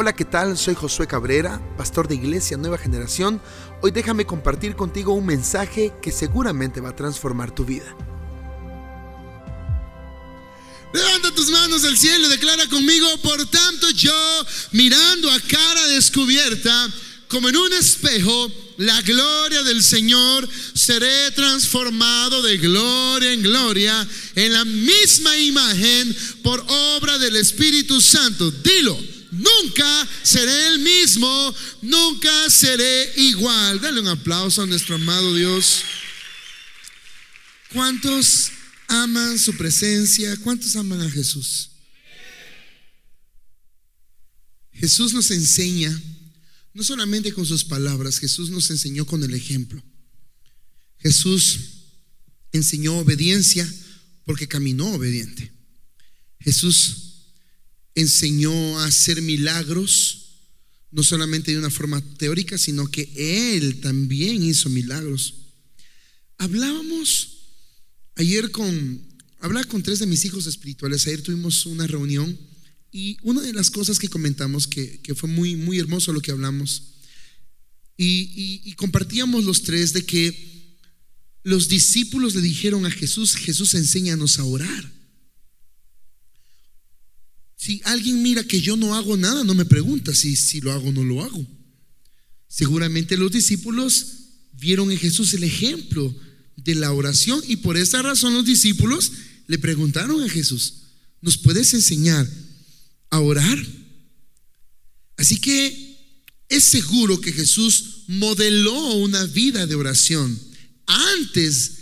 Hola, ¿qué tal? Soy Josué Cabrera, pastor de Iglesia Nueva Generación. Hoy déjame compartir contigo un mensaje que seguramente va a transformar tu vida. Levanta tus manos al cielo declara conmigo, por tanto yo, mirando a cara descubierta, como en un espejo, la gloria del Señor, seré transformado de gloria en gloria en la misma imagen por obra del Espíritu Santo. Dilo nunca seré el mismo, nunca seré igual. Dale un aplauso a nuestro amado Dios. ¿Cuántos aman su presencia? ¿Cuántos aman a Jesús? Jesús nos enseña, no solamente con sus palabras, Jesús nos enseñó con el ejemplo. Jesús enseñó obediencia porque caminó obediente. Jesús enseñó a hacer milagros, no solamente de una forma teórica, sino que Él también hizo milagros. Hablábamos ayer con, hablaba con tres de mis hijos espirituales, ayer tuvimos una reunión y una de las cosas que comentamos, que, fue muy, muy hermoso lo que hablamos, y, y compartíamos los tres de que los discípulos le dijeron a Jesús, Jesús enséñanos a orar. Si alguien mira que yo no hago nada, no me pregunta si, si lo hago o no lo hago. Seguramente los discípulos vieron en Jesús el ejemplo de la oración y por esa razón los discípulos le preguntaron a Jesús, ¿nos puedes enseñar a orar? Así que es seguro que Jesús modeló una vida de oración antes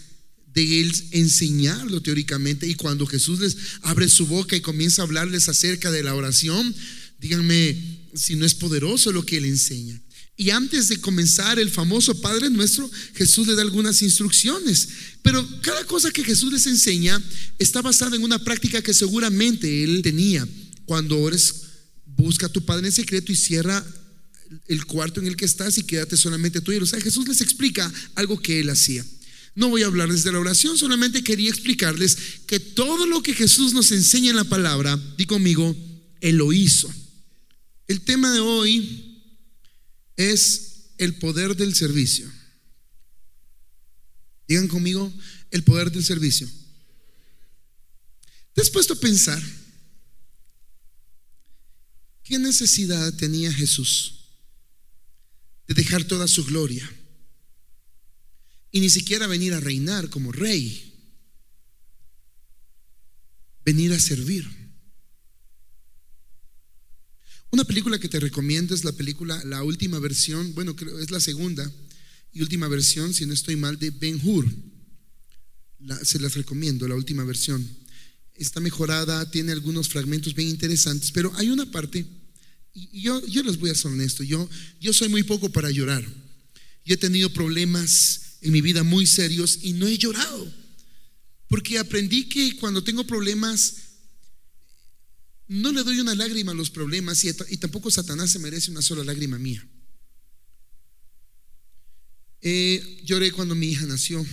de él enseñarlo teóricamente. Y cuando Jesús les abre su boca y comienza a hablarles acerca de la oración, díganme si no es poderoso lo que él enseña. Y antes de comenzar el famoso Padre Nuestro, Jesús le da algunas instrucciones. Pero cada cosa que Jesús les enseña está basada en una práctica que seguramente él tenía. Cuando ores, busca a tu Padre en secreto y cierra el cuarto en el que estás y quédate solamente tú. Sea, Jesús les explica algo que él hacía. No voy a hablarles de la oración, solamente quería explicarles que todo lo que Jesús nos enseña en la palabra, di conmigo, Él lo hizo. El tema de hoy es el poder del servicio. Digan conmigo, el poder del servicio. ¿Te has a pensar qué necesidad tenía Jesús de dejar toda su gloria? Y ni siquiera venir a reinar como rey, venir a servir. Una película que te recomiendo es la película, la última versión, bueno, creo es la segunda y última versión, si no estoy mal, de Ben Hur. se las recomiendo, la última versión. Está mejorada, tiene algunos fragmentos bien interesantes, pero hay una parte, y yo, yo les voy a ser honesto, yo, yo soy muy poco para llorar. Yo he tenido problemas en mi vida muy serios y no he llorado. Porque aprendí que cuando tengo problemas, no le doy una lágrima a los problemas y, tampoco Satanás se merece una sola lágrima mía. Eh, lloré cuando mi hija nació,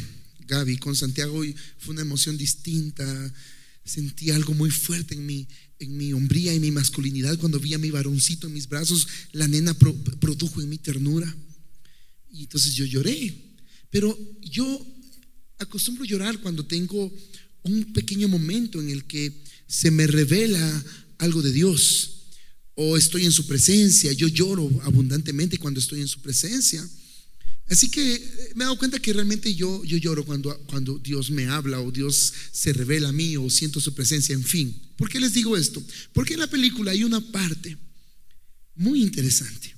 Gaby, con Santiago y fue una emoción distinta. Sentí algo muy fuerte en mi, en mi hombría y mi masculinidad cuando vi a mi varoncito en mis brazos. La nena produjo en mi ternura. Y entonces yo lloré. Pero yo acostumbro llorar cuando tengo un pequeño momento en el que se me revela algo de Dios o estoy en su presencia. Yo lloro abundantemente cuando estoy en su presencia. Así que eh, me he dado cuenta que realmente yo, yo lloro cuando, cuando Dios me habla o Dios se revela a mí o siento su presencia, en fin. ¿Por qué les digo esto? Porque en la película hay una parte muy interesante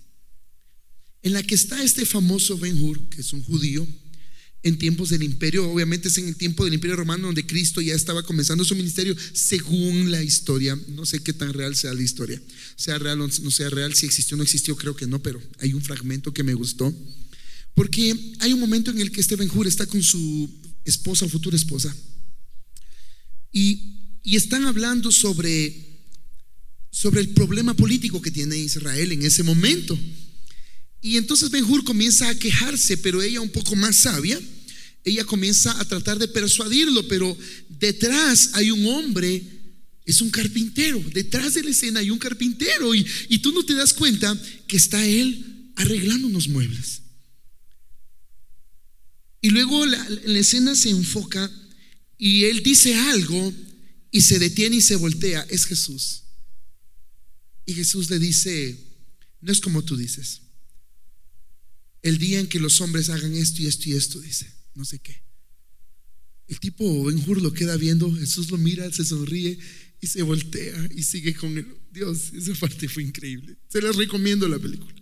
en la que está este famoso Ben Hur, que es un judío, en tiempos del imperio, obviamente es en el tiempo del imperio romano donde Cristo ya estaba comenzando su ministerio, según la historia. No sé qué tan real sea la historia, sea real o no sea real, si existió o no existió, creo que no, pero hay un fragmento que me gustó. Porque hay un momento en el que este Benjur está con su esposa o futura esposa y, y están hablando sobre, sobre el problema político que tiene Israel en ese momento. Y entonces Benjur comienza a quejarse, pero ella un poco más sabia ella comienza a tratar de persuadirlo, pero detrás hay un hombre es un carpintero. Detrás de la escena hay un carpintero y, y tú no te das cuenta que está él arreglando unos muebles. Y luego la, la escena se enfoca y él dice algo y se detiene y se voltea. Es Jesús. Y Jesús le dice, no es como tú dices. El día en que los hombres hagan esto y esto y esto, dice, no sé qué. El tipo en lo queda viendo, Jesús lo mira, se sonríe y se voltea y sigue con él. Dios, esa parte fue increíble. Se les recomiendo la película.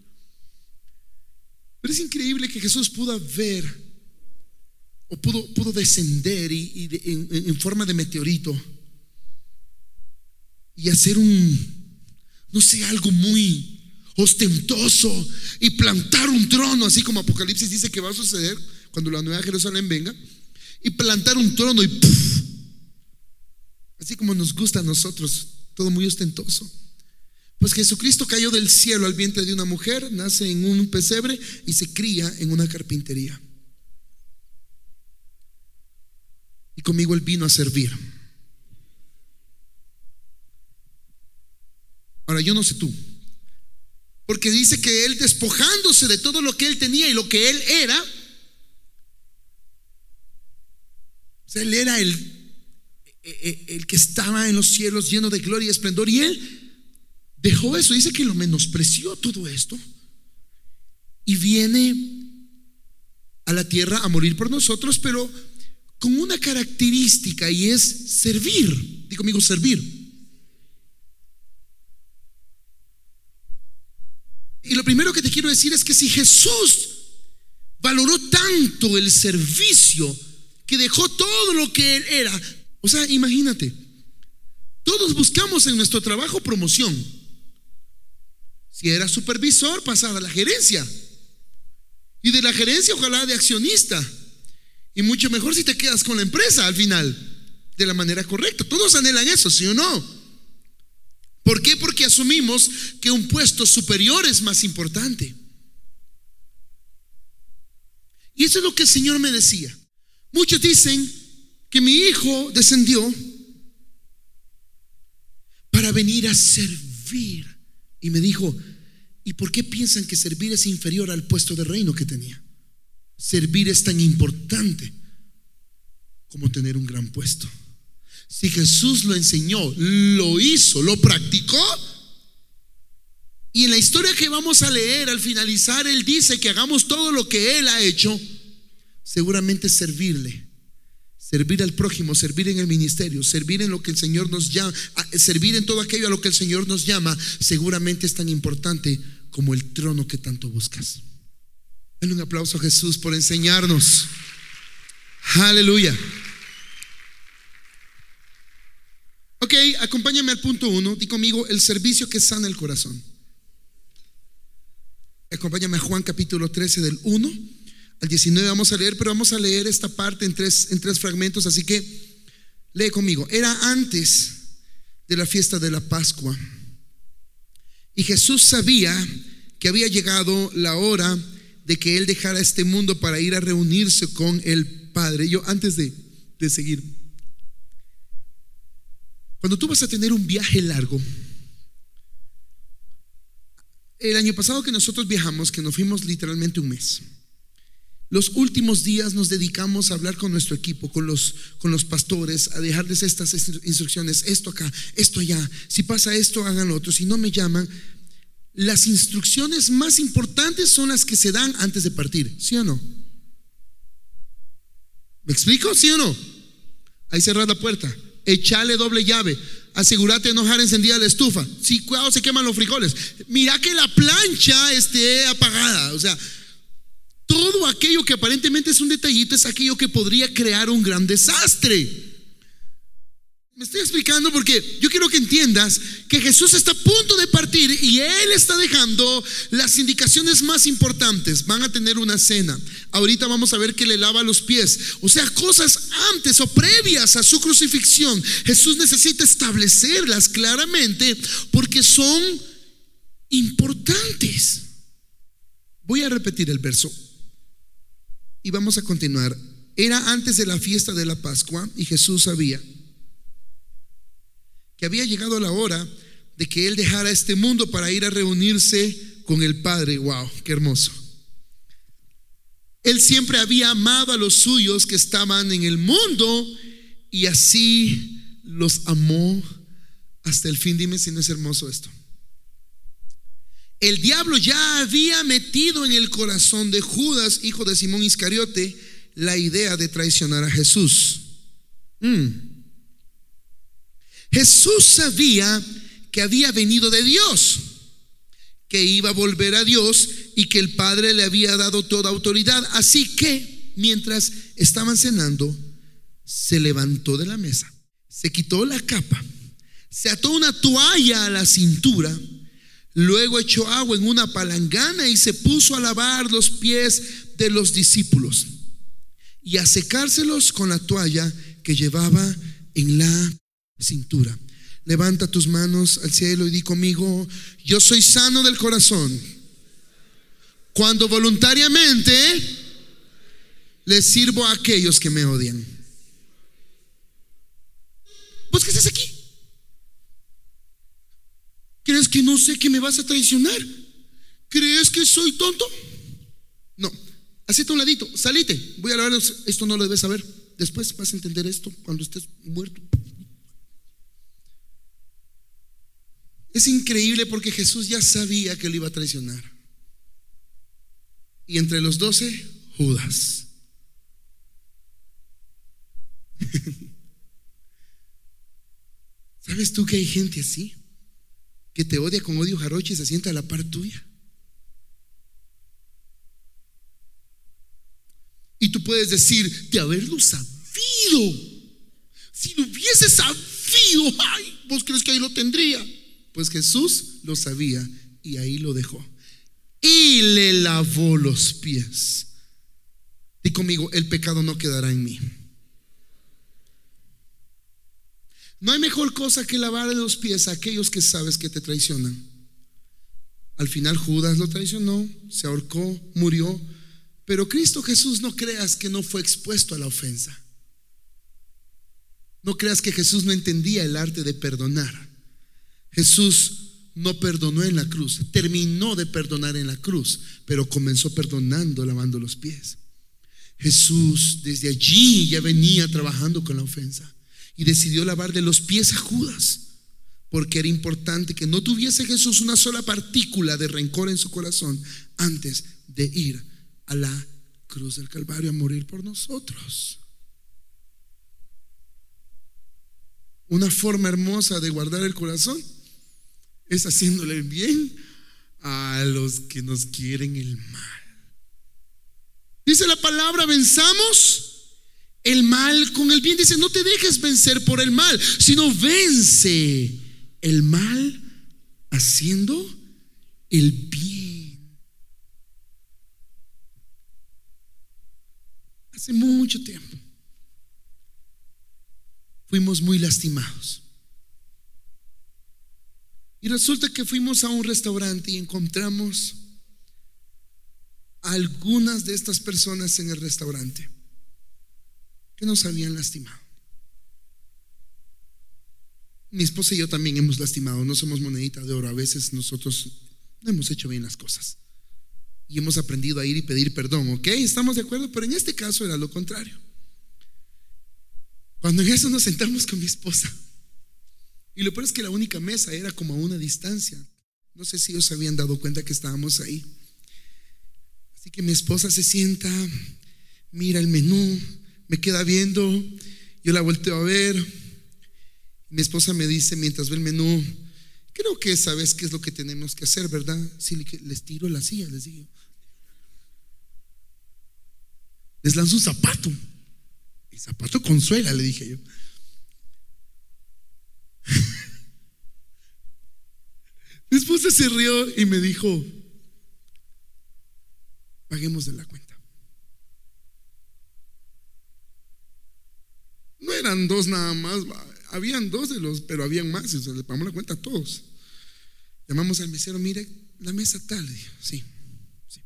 Pero es increíble que Jesús pudo ver o pudo, pudo descender y, en, forma de meteorito y hacer un, no sé, algo muy ostentoso y plantar un trono, así como Apocalipsis dice que va a suceder cuando la nueva Jerusalén venga, y plantar un trono y así como nos gusta a nosotros, todo muy ostentoso. Pues Jesucristo cayó del cielo al vientre de una mujer, nace en un pesebre y se cría en una carpintería. Y conmigo él vino a servir. Ahora yo no sé tú, porque dice que él despojándose de todo lo que él tenía y lo que él era, o sea, él era el, e, e, el que estaba en los cielos lleno de gloria y esplendor y él dejó eso, dice que lo menospreció todo esto y viene a la tierra a morir por nosotros, pero con una característica y es servir. Digo conmigo, servir. Y lo primero que te quiero decir es que si Jesús valoró tanto el servicio que dejó todo lo que él era, o sea, imagínate, todos buscamos en nuestro trabajo promoción. Si era supervisor, pasar a la gerencia. Y de la gerencia, ojalá de accionista. Y mucho mejor si te quedas con la empresa al final, de la manera correcta. Todos anhelan eso, ¿sí o no? ¿Por qué? Porque asumimos que un puesto superior es más importante. Y eso es lo que el Señor me decía. Muchos dicen que mi hijo descendió para venir a servir. Y me dijo, ¿y por qué piensan que servir es inferior al puesto de reino que tenía? Servir es tan importante como tener un gran puesto. Si Jesús lo enseñó, lo hizo, lo practicó, y en la historia que vamos a leer, al finalizar, Él dice que hagamos todo lo que Él ha hecho, seguramente servirle, servir al prójimo, servir en el ministerio, servir en lo que el Señor nos llama, servir en todo aquello a lo que el Señor nos llama, seguramente es tan importante como el trono que tanto buscas. Dale un aplauso a Jesús por enseñarnos. Aleluya. Ok, acompáñame al punto uno. Di conmigo el servicio que sana el corazón. Acompáñame a Juan capítulo 13 del 1 al 19 vamos a leer, pero vamos a leer esta parte en tres, en tres fragmentos, así que lee conmigo. Era antes de la fiesta de la Pascua y Jesús sabía que había llegado la hora de que Él dejara este mundo para ir a reunirse con el Padre. Yo antes de, de seguir, cuando tú vas a tener un viaje largo, el año pasado que nosotros viajamos, que nos fuimos literalmente un mes, los últimos días nos dedicamos a hablar con nuestro equipo, con los, con los pastores, a dejarles estas instrucciones, esto acá, esto allá, si pasa esto, hagan otro, si no me llaman. Las instrucciones más importantes son las que se dan antes de partir, ¿sí o no? ¿Me explico? ¿Sí o no? Ahí cerrar la puerta echale doble llave, asegúrate de no dejar encendida la estufa. Si cuidado se queman los frijoles. Mira que la plancha esté apagada. O sea, todo aquello que aparentemente es un detallito es aquello que podría crear un gran desastre. Me estoy explicando porque yo quiero que entiendas que Jesús está a punto de partir y Él está dejando las indicaciones más importantes. Van a tener una cena. Ahorita vamos a ver que le lava los pies. O sea, cosas antes o previas a su crucifixión. Jesús necesita establecerlas claramente porque son importantes. Voy a repetir el verso y vamos a continuar. Era antes de la fiesta de la Pascua y Jesús sabía que había llegado la hora de que él dejara este mundo para ir a reunirse con el Padre. ¡Wow! ¡Qué hermoso! Él siempre había amado a los suyos que estaban en el mundo y así los amó hasta el fin. Dime si no es hermoso esto. El diablo ya había metido en el corazón de Judas, hijo de Simón Iscariote, la idea de traicionar a Jesús. Mm. Jesús sabía que había venido de Dios, que iba a volver a Dios y que el Padre le había dado toda autoridad. Así que mientras estaban cenando, se levantó de la mesa, se quitó la capa, se ató una toalla a la cintura, luego echó agua en una palangana y se puso a lavar los pies de los discípulos y a secárselos con la toalla que llevaba en la cintura. Levanta tus manos al cielo y di conmigo, yo soy sano del corazón. Cuando voluntariamente le sirvo a aquellos que me odian. ¿Vos qué haces aquí? ¿Crees que no sé que me vas a traicionar? ¿Crees que soy tonto? No. Hacete un ladito, salite. Voy a hablar, esto no lo debes saber. Después vas a entender esto cuando estés muerto. Es increíble porque Jesús ya sabía que él iba a traicionar. Y entre los doce, Judas. ¿Sabes tú que hay gente así? Que te odia con odio jaroche y se sienta a la par tuya. Y tú puedes decir, de haberlo sabido. Si lo hubiese sabido, ay, vos crees que ahí lo tendría. Pues Jesús lo sabía y ahí lo dejó. Y le lavó los pies. Y conmigo, el pecado no quedará en mí. No hay mejor cosa que lavar los pies a aquellos que sabes que te traicionan. Al final Judas lo traicionó, se ahorcó, murió, pero Cristo Jesús no creas que no fue expuesto a la ofensa. No creas que Jesús no entendía el arte de perdonar. Jesús no perdonó en la cruz, terminó de perdonar en la cruz, pero comenzó perdonando lavando los pies. Jesús desde allí ya venía trabajando con la ofensa y decidió lavar de los pies a Judas, porque era importante que no tuviese Jesús una sola partícula de rencor en su corazón antes de ir a la cruz del Calvario a morir por nosotros. Una forma hermosa de guardar el corazón es haciéndole bien a los que nos quieren el mal. Dice la palabra, venzamos el mal con el bien. Dice, no te dejes vencer por el mal, sino vence el mal haciendo el bien. Hace mucho tiempo fuimos muy lastimados. Y resulta que fuimos a un restaurante y encontramos a algunas de estas personas en el restaurante que nos habían lastimado. Mi esposa y yo también hemos lastimado, no somos monedita de oro, a veces nosotros no hemos hecho bien las cosas y hemos aprendido a ir y pedir perdón, ¿ok? Estamos de acuerdo, pero en este caso era lo contrario. Cuando en eso nos sentamos con mi esposa, y lo peor es que la única mesa era como a una distancia. No sé si ellos habían dado cuenta que estábamos ahí. Así que mi esposa se sienta, mira el menú, me queda viendo, yo la volteo a ver. Mi esposa me dice mientras ve el menú, creo que sabes qué es lo que tenemos que hacer, ¿verdad? Si les tiro la silla, les digo. Les lanzo un zapato. El zapato consuela, le dije yo. Mi esposa se rió y me dijo, paguemos de la cuenta. No dos nada más, habían dos de los, pero habían más, y le pagamos la cuenta a todos. Llamamos al mesero, mire, la mesa tal, sí, sí.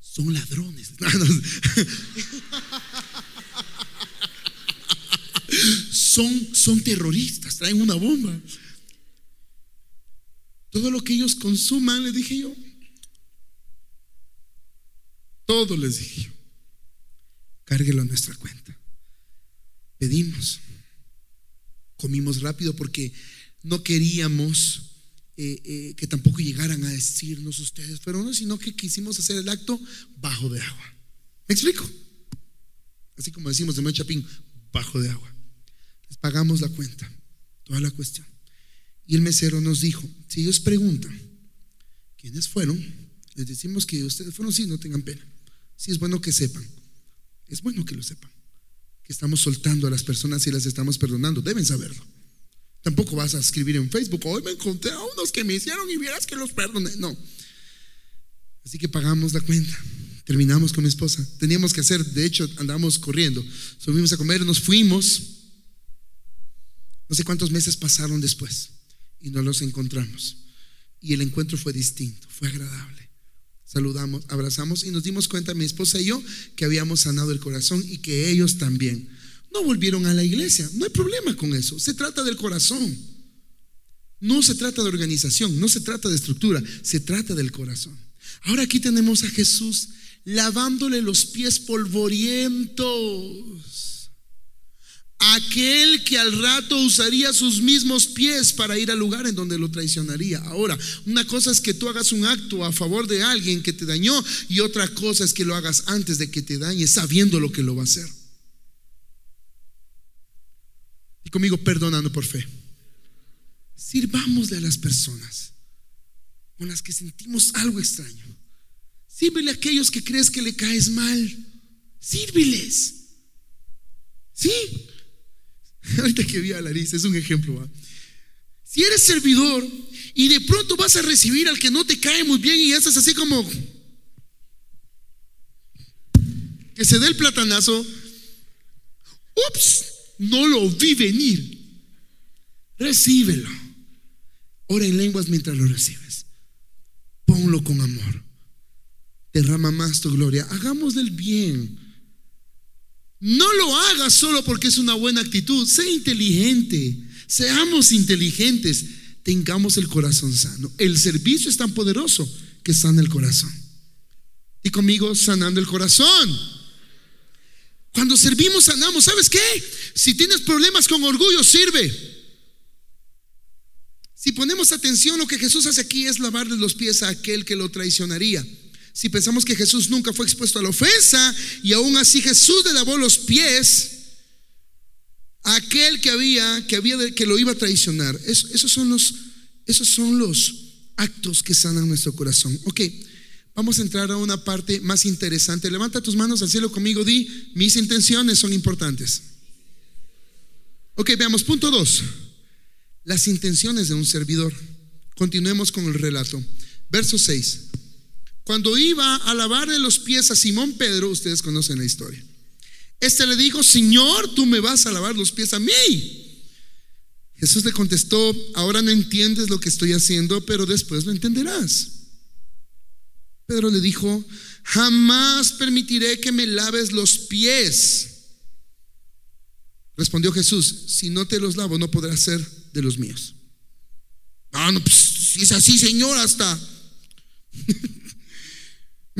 Son ladrones. son, son terroristas, traen una bomba. Todo lo que ellos consuman, les dije yo. Todo les dije yo. Cárguelo a nuestra cuenta. Pedimos. Comimos rápido porque no queríamos eh, eh, que tampoco llegaran a decirnos ustedes fueron, sino que quisimos hacer el acto bajo de agua. ¿Me explico? Así como decimos de Chapín, bajo de agua. Les pagamos la cuenta, toda la cuestión. Y el mesero nos dijo, si ellos preguntan quiénes fueron, les decimos que ustedes fueron, sí, no tengan pena. Sí es bueno que sepan, es bueno que lo sepan, que estamos soltando a las personas y las estamos perdonando, deben saberlo. Tampoco vas a escribir en Facebook, hoy me encontré a unos que me hicieron y vieras que los perdoné. No. Así que pagamos la cuenta. Terminamos con mi esposa. Teníamos que hacer, de hecho, andamos corriendo. Subimos a comer, nos fuimos. No sé cuántos meses pasaron después y no los encontramos. Y el encuentro fue distinto, fue agradable. Saludamos, abrazamos y nos dimos cuenta, mi esposa y yo, que habíamos sanado el corazón y que ellos también. No volvieron a la iglesia, no hay problema con eso. Se trata del corazón. No se trata de organización, no se trata de estructura, se trata del corazón. Ahora aquí tenemos a Jesús lavándole los pies polvorientos aquel que al rato usaría sus mismos pies para ir al lugar en donde lo traicionaría. Ahora, una cosa es que tú hagas un acto a favor de alguien que te dañó y otra cosa es que lo hagas antes de que te dañe, sabiendo lo que lo va a hacer. Y conmigo, perdonando por fe. Sirvámosle a las personas con las que sentimos algo extraño. Sírvele a aquellos que crees que le caes mal. Sírviles. Sí, Ahorita que vi a Larissa, es un ejemplo. Si eres servidor y de pronto vas a recibir al que no te cae muy bien y haces así como que se dé el platanazo, ups, no lo vi venir. Recíbelo. Ora en lenguas mientras lo recibes. Ponlo con amor. Derrama más tu gloria. Hagamos del bien. No lo hagas solo porque es una buena actitud. Sé inteligente. Seamos inteligentes. Tengamos el corazón sano. El servicio es tan poderoso que sana el corazón. Y conmigo, sanando el corazón. Cuando servimos, sanamos. ¿Sabes qué? Si tienes problemas con orgullo, sirve. Si ponemos atención, lo que Jesús hace aquí es lavarle los pies a aquel que lo traicionaría. Si pensamos que Jesús nunca fue expuesto a la ofensa y aún así Jesús le lavó los pies a aquel que había, que había, que lo iba a traicionar. esos son los, esos son los actos que sanan nuestro corazón. Ok, vamos a entrar a una parte más interesante. Levanta tus manos al cielo conmigo, di, mis intenciones son importantes. Ok, veamos, punto dos, las intenciones de un servidor. Continuemos con el relato. Verso 6. Cuando iba a lavarle los pies a Simón Pedro, ustedes conocen la historia. Este le dijo, Señor, tú me vas a lavar los pies a mí. Jesús le contestó, ahora no entiendes lo que estoy haciendo, pero después lo entenderás. Pedro le dijo, jamás permitiré que me laves los pies. Respondió Jesús, si no te los lavo no podrás ser de los míos. Ah, no, pues si es así, Señor, hasta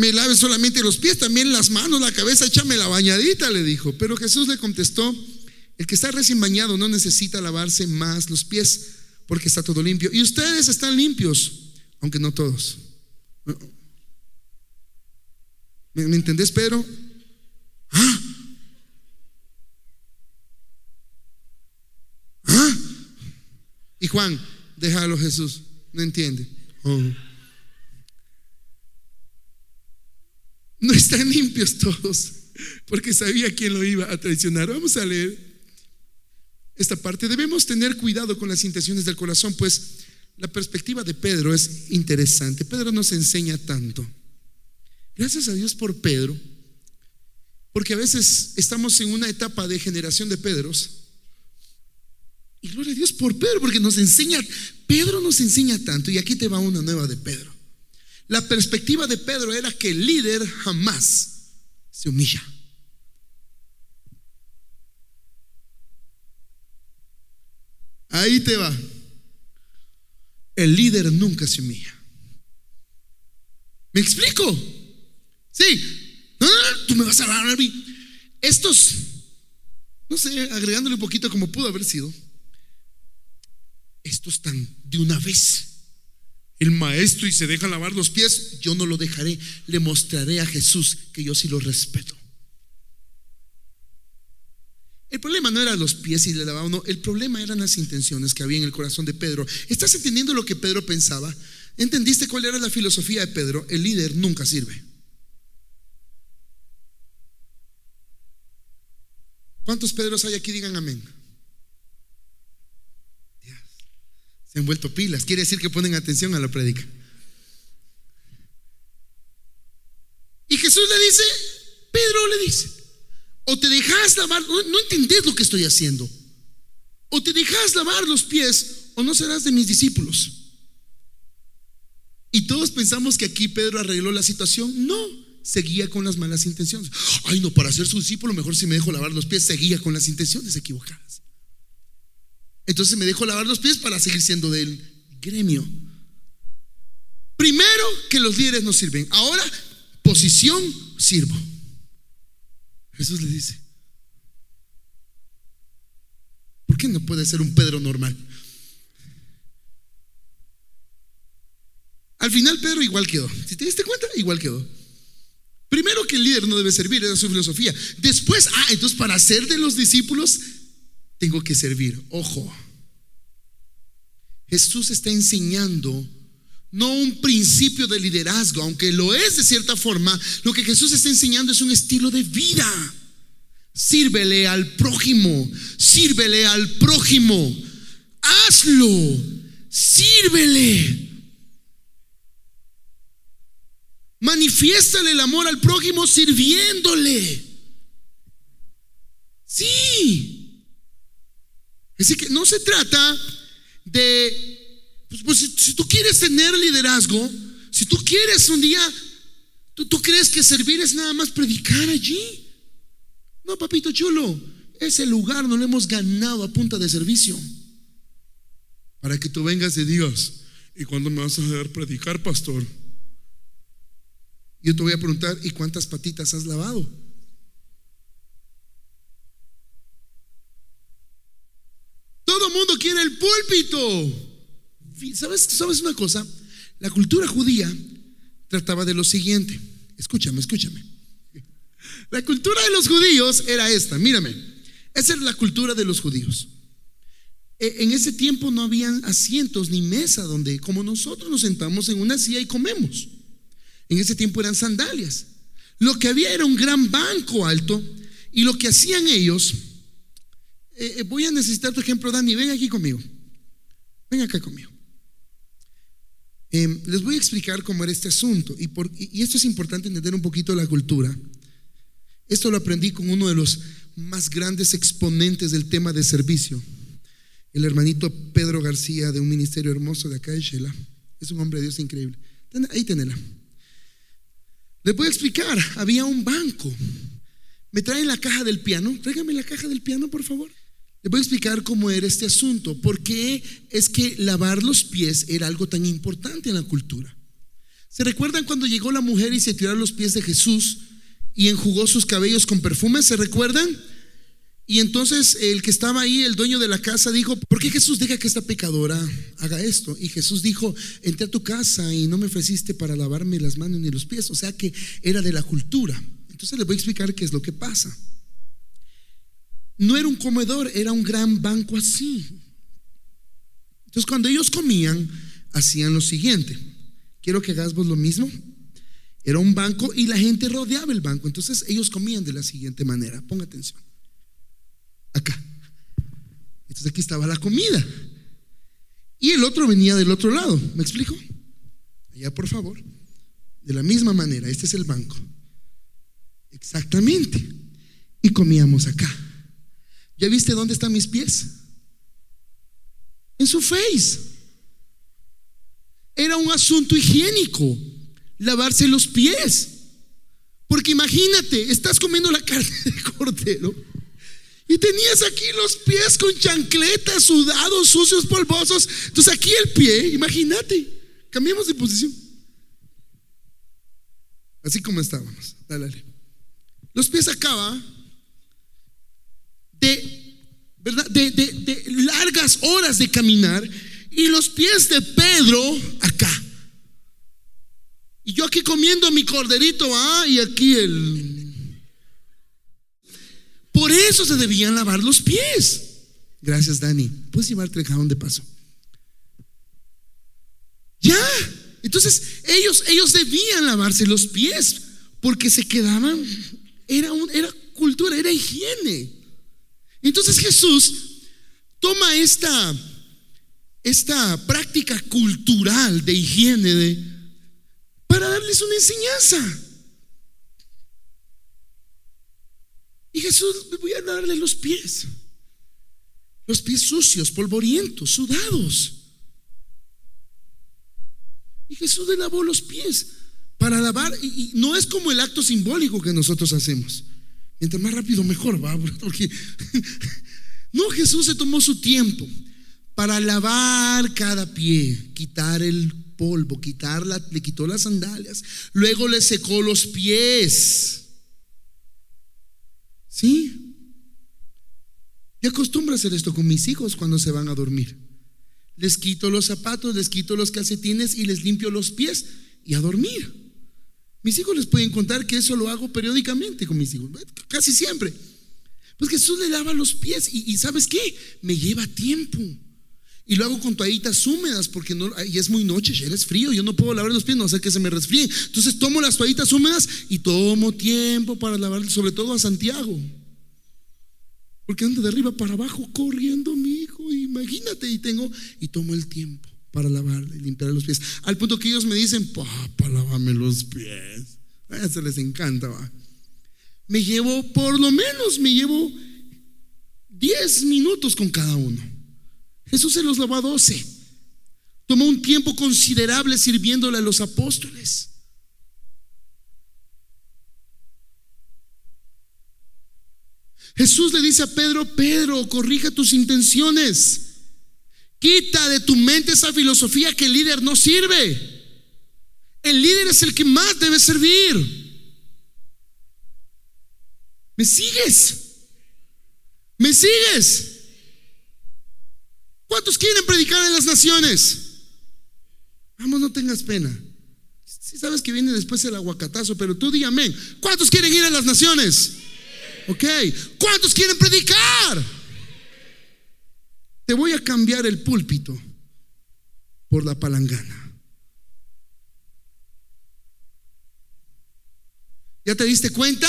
me lave solamente los pies, también las manos, la cabeza, échame la bañadita, le dijo. Pero Jesús le contestó, el que está recién bañado no necesita lavarse más los pies porque está todo limpio. Y ustedes están limpios, aunque no todos. ¿Me, entendés, Pedro? ¿Ah? ¿Ah? Y Juan, déjalo Jesús, no entiende. Oh. No están limpios todos, porque sabía quién lo iba a traicionar. Vamos a leer esta parte. Debemos tener cuidado con las intenciones del corazón, pues la perspectiva de Pedro es interesante. Pedro nos enseña tanto. Gracias a Dios por Pedro, porque a veces estamos en una etapa de generación de Pedros. Y gloria a Dios por Pedro, porque nos enseña, Pedro nos enseña tanto, y aquí te va una nueva de Pedro. La perspectiva de Pedro era que el líder jamás se humilla. Ahí te va. El líder nunca se humilla. ¿Me explico? Sí. Tú me vas a hablar a mí. Estos, no sé, agregándole un poquito como pudo haber sido, estos están de una vez. El maestro y se deja lavar los pies, yo no lo dejaré. Le mostraré a Jesús que yo sí lo respeto. El problema no era los pies y le lavaba no, el problema eran las intenciones que había en el corazón de Pedro. ¿Estás entendiendo lo que Pedro pensaba? ¿Entendiste cuál era la filosofía de Pedro? El líder nunca sirve. ¿Cuántos Pedros hay aquí? Digan amén. Se han vuelto pilas. Quiere decir que ponen atención a la predica. Y Jesús le dice, Pedro le dice, o te dejas lavar, no, entendés lo que estoy haciendo. O te dejas lavar los pies o no serás de mis discípulos. Y todos pensamos que aquí Pedro arregló la situación. No, seguía con las malas intenciones. Ay, no, para ser su discípulo, mejor si me dejo lavar los pies, seguía con las intenciones equivocadas. Entonces me dejo lavar los pies para seguir siendo del gremio. Primero que los líderes no sirven. Ahora, posición, sirvo. Jesús le dice, ¿por qué no puede ser un Pedro normal? Al final Pedro igual quedó. Si te diste cuenta, igual quedó. Primero que el líder no debe servir, es su filosofía. Después, ah, entonces para ser de los discípulos, tengo que servir. Ojo, Jesús está enseñando no un principio de liderazgo, aunque lo es de cierta forma, lo que Jesús está enseñando es un estilo de vida. Sírvele al prójimo, sírvele al prójimo, hazlo, sírvele. Manifiéstale el amor al prójimo sirviéndole. Sí. Así que no se trata de pues, pues si, tú quieres tener liderazgo, si tú quieres un día, ¿tú, ¿tú crees que servir es nada más predicar allí? No, papito chulo, ese lugar no lo hemos ganado a punta de servicio. Para que tú vengas de Dios. ¿Y cuándo me vas a dejar predicar, pastor? Yo te voy a preguntar, ¿y cuántas patitas has lavado? Todo mundo quiere el púlpito. ¿Sabes, ¿Sabes una cosa? La cultura judía trataba de lo siguiente. Escúchame, escúchame. La cultura de los judíos era esta, mírame. Esa era la cultura de los judíos. E, en ese tiempo no habían asientos ni mesa donde, como nosotros nos sentamos en una silla y comemos. En ese tiempo eran sandalias. Lo que había era un gran banco alto y lo que hacían ellos, eh, eh, voy a necesitar tu ejemplo, Dani, ven aquí conmigo. Ven acá conmigo. Em, les voy a explicar cómo era este asunto y, esto es importante entender un poquito la cultura. Esto lo aprendí con uno de los más grandes exponentes del tema de servicio, el hermanito Pedro García de un ministerio hermoso de acá de Shela. Es un hombre de Dios increíble. Ahí tenela. Les voy a explicar, había un banco. ¿Me traen la caja del piano? Tráigame la caja del piano, por favor. Les voy a explicar cómo era este asunto, por qué es que lavar los pies era algo tan importante en la cultura. ¿Se recuerdan cuando llegó la mujer y se tiró los pies de Jesús y enjugó sus cabellos con perfume? ¿Se recuerdan? Y entonces el que estaba ahí, el dueño de la casa, dijo, ¿por qué Jesús deja que esta pecadora haga esto? Y Jesús dijo, entré a tu casa y no me ofreciste para lavarme las manos ni los pies. O sea que era de la cultura. Entonces les voy a explicar qué es lo que pasa. No era un comedor, era un gran banco así. Entonces cuando ellos comían, hacían lo siguiente. Quiero que hagas vos lo mismo. Era un banco y la gente rodeaba el banco. Entonces ellos comían de la siguiente manera. Ponga atención. Acá. Entonces aquí estaba la comida. Y el otro venía del otro lado. ¿Me explico? Allá, por favor. De la misma manera. Este es el banco. Exactamente. Y comíamos acá. ¿Ya viste dónde están mis pies? En su face. Era un asunto higiénico, lavarse los pies. Porque imagínate, estás comiendo la carne de cordero Y tenías aquí los pies con chancletas, sudados, sucios, polvosos. Entonces aquí el pie, imagínate, cambiamos de posición. Así como estábamos. Dale, dale. Los pies acá, de, ¿verdad? De, de, de largas horas de caminar y los pies de Pedro acá. Y yo aquí comiendo mi corderito, ah, y aquí el... Por eso se debían lavar los pies. Gracias, Dani. Puedes llevarte el jabón de paso. Ya. Entonces, ellos, ellos debían lavarse los pies porque se quedaban, era, un, era cultura, era higiene. Entonces Jesús toma esta, esta práctica cultural de higiene de, para darles una enseñanza. Y Jesús, voy a darle los pies, los pies sucios, polvorientos, sudados. Y Jesús le lavó los pies para lavar, y, no es como el acto simbólico que nosotros hacemos. Mientras más rápido, mejor, va, porque no, Jesús se tomó su tiempo para lavar cada pie, quitar el polvo, le quitó las sandalias, luego le secó los pies. ¿Sí? Yo acostumbro a hacer esto con mis hijos cuando se van a dormir. Les quito los zapatos, les quito los calcetines y les limpio los pies y a dormir. Mis hijos les pueden contar que eso lo hago periódicamente con mis hijos, casi siempre. Pues Jesús le lava los pies y, ¿sabes qué? Me lleva tiempo. Y lo hago con toallitas húmedas porque no, y es muy noche, ya es frío, yo no puedo lavar los pies, no sé que se me resfríen. Entonces tomo las toallitas húmedas y tomo tiempo para lavar, sobre todo a Santiago. Porque ando de arriba para abajo corriendo mi hijo, imagínate, y tengo, y tomo el tiempo para lavarle, limpiar los pies. Al punto que ellos me dicen, papá, lávame los pies. A eso les encanta, va. Me llevo, por lo menos, me llevo 10 minutos con cada uno. Jesús se los lavó a doce. Tomó un tiempo considerable sirviéndole a los apóstoles. Jesús le dice a Pedro, Pedro, corrija tus intenciones. Quita de tu mente esa filosofía que el líder no sirve. El líder es el que más debe servir. ¿Me sigues? ¿Me sigues? ¿Cuántos quieren predicar en las naciones? Vamos, no tengas pena. Si sabes que viene después el aguacatazo, pero tú amén. ¿Cuántos quieren ir a las naciones? Ok. ¿Cuántos quieren predicar? Te voy a cambiar el púlpito por la palangana. ¿Ya te diste cuenta?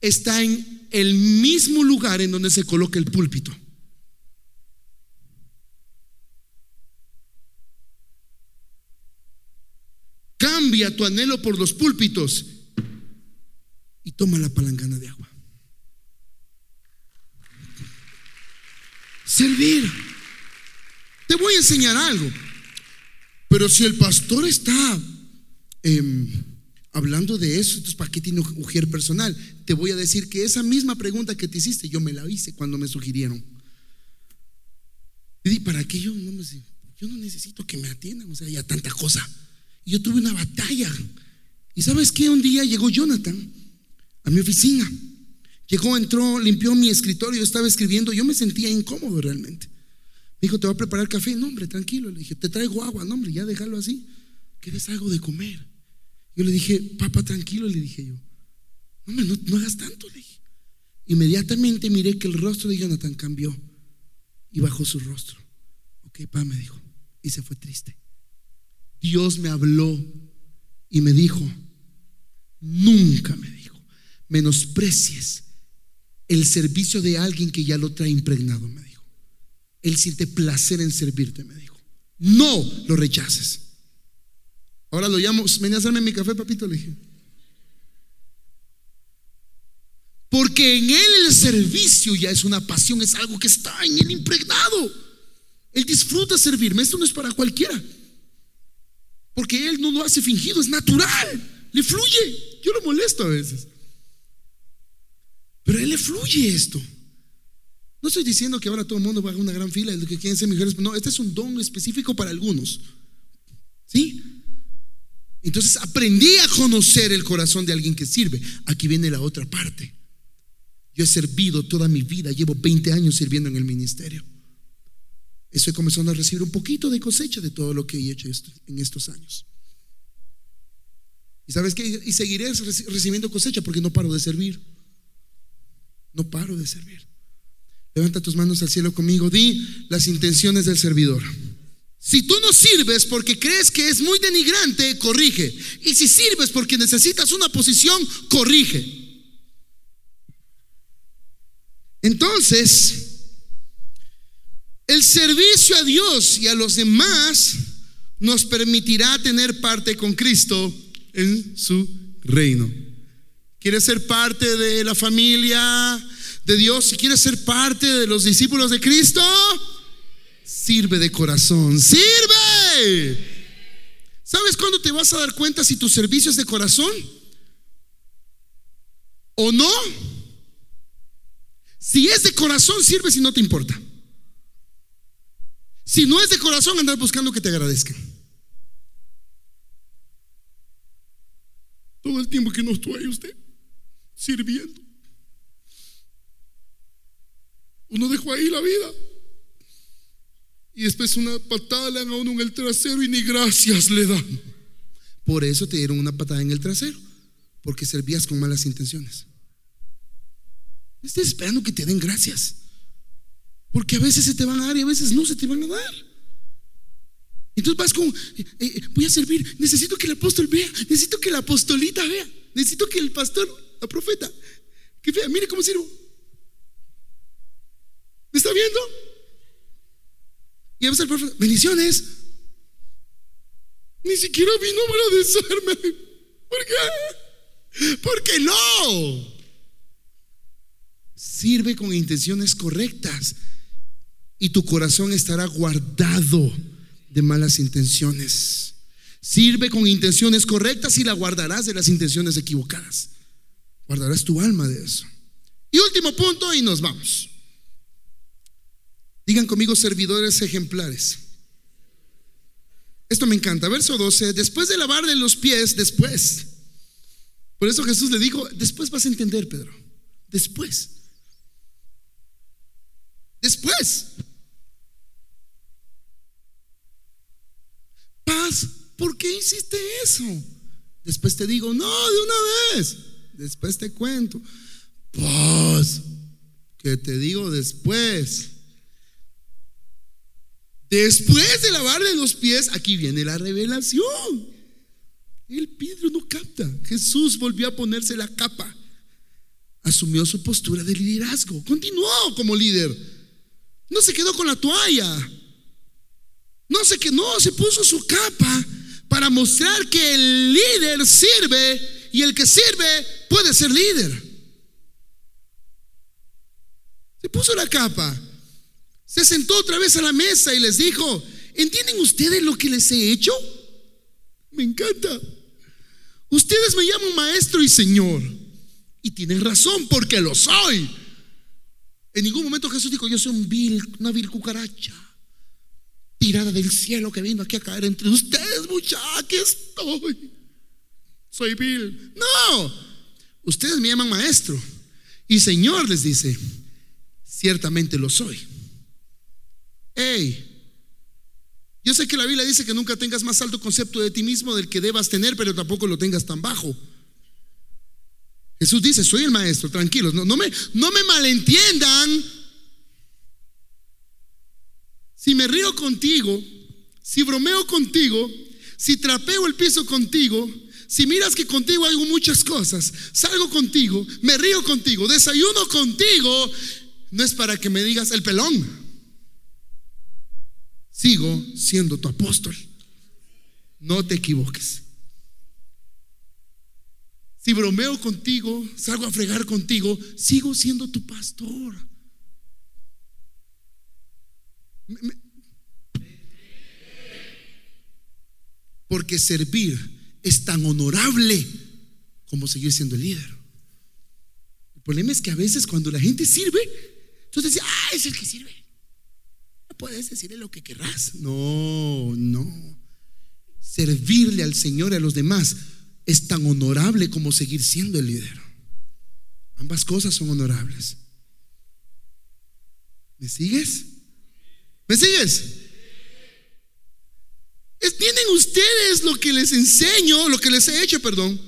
Está en el mismo lugar en donde se coloca el púlpito. Cambia tu anhelo por los púlpitos y toma la palangana de agua. Servir. Te voy a enseñar algo. Pero si el pastor está em, hablando de eso, entonces ¿para qué tiene mujer personal? Te voy a decir que esa misma pregunta que te hiciste, yo me la hice cuando me sugirieron. Y ¿para qué yo no, me, yo no necesito que me atiendan? O sea, ya tanta cosa yo tuve una batalla. ¿Y sabes qué? Un día llegó Jonathan a mi oficina. Llegó, entró, limpió mi escritorio, estaba escribiendo. Yo me sentía incómodo realmente. Me dijo, ¿te voy a preparar café? No, hombre, tranquilo. Le dije, ¿te traigo agua? No, hombre, ya déjalo así. ¿Quieres algo de comer? Yo le dije, papá, tranquilo, le dije yo. No, no, no hagas tanto, le dije. Inmediatamente miré que el rostro de Jonathan cambió y bajó su rostro. Ok, papá, me dijo. Y se fue triste. Dios me habló y me dijo, nunca me dijo, menosprecies el servicio de alguien que ya lo trae impregnado, me dijo. Él siente placer en servirte, me dijo. No lo rechaces. Ahora lo llamo, ven a hacerme mi café, papito, le dije. Porque en él el servicio ya es una pasión, es algo que está en él impregnado. Él disfruta servirme, esto no es para cualquiera. Porque Él no lo hace fingido, es natural, le fluye. Yo lo molesto a veces. Pero a Él le fluye esto. No estoy diciendo que ahora todo el mundo va a una gran fila de que quieren ser mujeres. No, este es un don específico para algunos. ¿Sí? Entonces aprendí a conocer el corazón de alguien que sirve. Aquí viene la otra parte. Yo he servido toda mi vida, llevo 20 años sirviendo en el ministerio. Estoy comenzando a recibir un poquito de cosecha de todo lo que he hecho en estos años. ¿Y sabes qué? Y seguiré recibiendo cosecha porque no paro de servir. No paro de servir. Levanta tus manos al cielo conmigo. Di las intenciones del servidor. Si tú no sirves porque crees que es muy denigrante, corrige. Y si sirves porque necesitas una posición, corrige. Entonces, el servicio a Dios y a los demás nos permitirá tener parte con Cristo en su reino. ¿Quieres ser parte de la familia de Dios? Si quieres ser parte de los discípulos de Cristo, sirve de corazón, sirve. ¿Sabes cuándo te vas a dar cuenta si tu servicio es de corazón o no? Si es de corazón, sirve si no te importa. Si no es de corazón, andar buscando que te agradezcan. Todo el tiempo que no ahí usted sirviendo. Uno dejó ahí la vida. Y después una patada le dan a uno en el trasero y ni gracias le dan. Por eso te dieron una patada en el trasero, porque servías con malas intenciones. Estás esperando que te den gracias. Porque a veces se te van a dar y a veces no se te van a dar. Entonces vas con, eh, eh, voy a servir, necesito que el apóstol vea, necesito que la apostolita vea, necesito que el pastor, la profeta, que vea, mire cómo sirvo. ¿Me está viendo? Y a veces el profeta, bendiciones. Ni siquiera vino a agradecerme. ¿Por qué? Porque no. Sirve con intenciones correctas y tu corazón estará guardado de malas intenciones. Sirve con intenciones correctas y la guardarás de las intenciones equivocadas. Guardarás tu alma de eso. Y último punto y nos vamos. Digan conmigo servidores ejemplares. Esto me encanta. Verso 12. Después de lavarle los pies, después. Por eso Jesús le dijo, después vas a entender, Pedro. Después. Después. Paz, ¿por qué hiciste eso? Después te digo, no, de una vez. Después te cuento. Paz, que te digo después. Después de lavarle los pies, aquí viene la revelación. El Pedro no capta. Jesús volvió a ponerse la capa. Asumió su postura de liderazgo. Continuó como líder. No se quedó con la toalla. No se que no, se puso su capa para mostrar que el líder sirve y el que sirve puede ser líder. Se puso la capa. Se sentó otra vez a la mesa y les dijo, ¿entienden ustedes lo que les he hecho? Me encanta. Ustedes me llaman maestro y señor. Y tienen razón porque lo soy. En ningún momento Jesús dijo, yo soy un vil, una vil cucaracha, tirada del cielo que vino aquí a caer entre ustedes, muchachos, estoy. Soy vil. No, ustedes me llaman maestro. Y Señor les dice, ciertamente lo soy. Hey, yo sé que la Biblia dice que nunca tengas más alto concepto de ti mismo del que debas tener, pero tampoco lo tengas tan bajo. Jesús dice, soy el maestro, tranquilos, no, me, no me malentiendan. Si me río contigo, si bromeo contigo, si trapeo el piso contigo, si miras que contigo hago muchas cosas, salgo contigo, me río contigo, desayuno contigo, no es para que me digas el pelón. Sigo siendo tu apóstol. No te equivoques. Si bromeo contigo, salgo a fregar contigo, sigo siendo tu pastor. Porque servir es tan honorable como seguir siendo el líder. El problema es que a veces cuando la gente sirve, entonces dice, es el que sirve. No puedes decirle lo que querrás. No, no. Servirle al Señor y a los demás es tan honorable como seguir siendo el líder. Ambas cosas son honorables. ¿Me sigues? ¿Me sigues? ¿Tienen ustedes lo que les enseño, lo que les he hecho, perdón?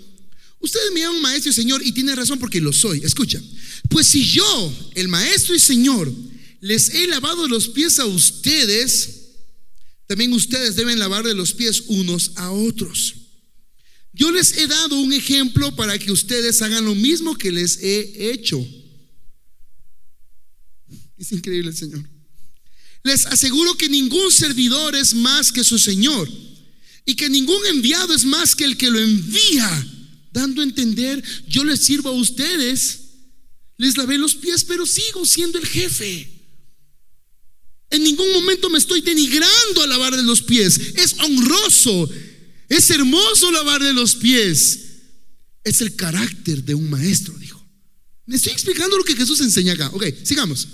Ustedes me llaman maestro y señor y tienen razón porque lo soy. Escucha, pues si yo, el maestro y señor, les he lavado los pies a ustedes, también ustedes deben lavarle los pies unos a otros. Yo les he dado un ejemplo para que ustedes hagan lo mismo que les he hecho. Es increíble Señor. Les aseguro que ningún servidor es más que su Señor y que ningún enviado es más que el que lo envía, dando a entender, yo les sirvo a ustedes, les lavé los pies, pero sigo siendo el jefe. En ningún momento me estoy denigrando a lavarle los pies. Es honroso, es hermoso lavarle los pies. Es el carácter de un maestro, dijo. Me estoy explicando lo que Jesús enseña acá. Ok, sigamos.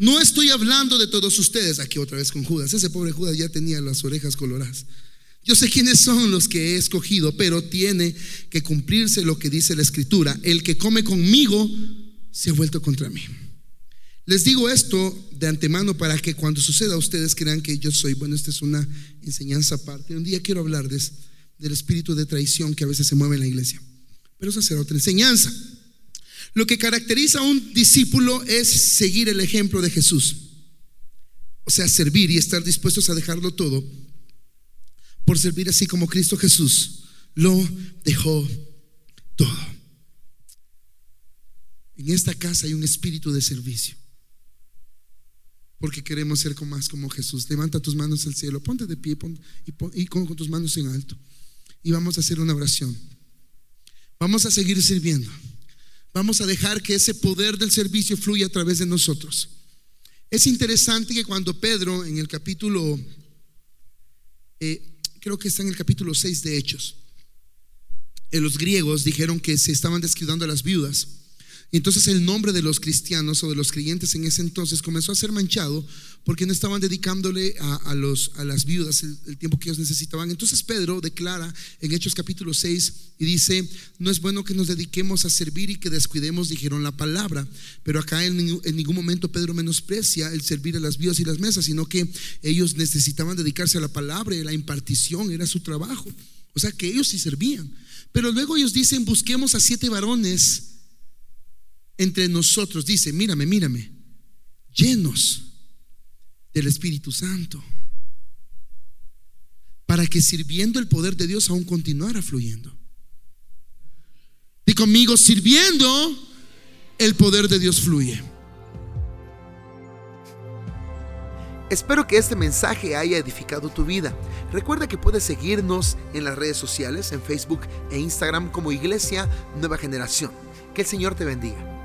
No estoy hablando de todos ustedes aquí otra vez con Judas. Ese pobre Judas ya tenía las orejas coloradas. Yo sé quiénes son los que he escogido, pero tiene que cumplirse lo que dice la escritura. El que come conmigo se ha vuelto contra mí. Les digo esto de antemano para que cuando suceda ustedes crean que yo soy. Bueno, esta es una enseñanza aparte. Un día quiero hablarles del espíritu de traición que a veces se mueve en la iglesia. Pero eso será otra enseñanza. Lo que caracteriza a un discípulo es seguir el ejemplo de Jesús. O sea, servir y estar dispuestos a dejarlo todo por servir así como Cristo Jesús lo dejó todo. En esta casa hay un espíritu de servicio. Porque queremos ser más como Jesús. Levanta tus manos al cielo, ponte de pie y, y con tus manos en alto. Y vamos a hacer una oración. Vamos a seguir sirviendo. Vamos a dejar que ese poder del servicio fluya a través de nosotros. Es interesante que cuando Pedro en el capítulo, eh, creo que está en el capítulo 6 de Hechos, eh, los griegos dijeron que se estaban descuidando a las viudas entonces el nombre de los cristianos o de los creyentes en ese entonces comenzó a ser manchado porque no estaban dedicándole a, los, a las viudas el, tiempo que ellos necesitaban. Entonces Pedro declara en Hechos capítulo 6 y dice, no es bueno que nos dediquemos a servir y que descuidemos, dijeron la palabra. Pero acá en, en ningún momento Pedro menosprecia el servir a las viudas y las mesas, sino que ellos necesitaban dedicarse a la palabra y la impartición, era su trabajo. O sea que ellos sí servían. Pero luego ellos dicen, busquemos a siete varones entre nosotros, dice, mírame, mírame, llenos del Espíritu Santo, para que sirviendo el poder de Dios aún continuara fluyendo. Y conmigo, sirviendo, el poder de Dios fluye. Espero que este mensaje haya edificado tu vida. Recuerda que puedes seguirnos en las redes sociales, en Facebook e Instagram como Iglesia Nueva Generación. Que el Señor te bendiga.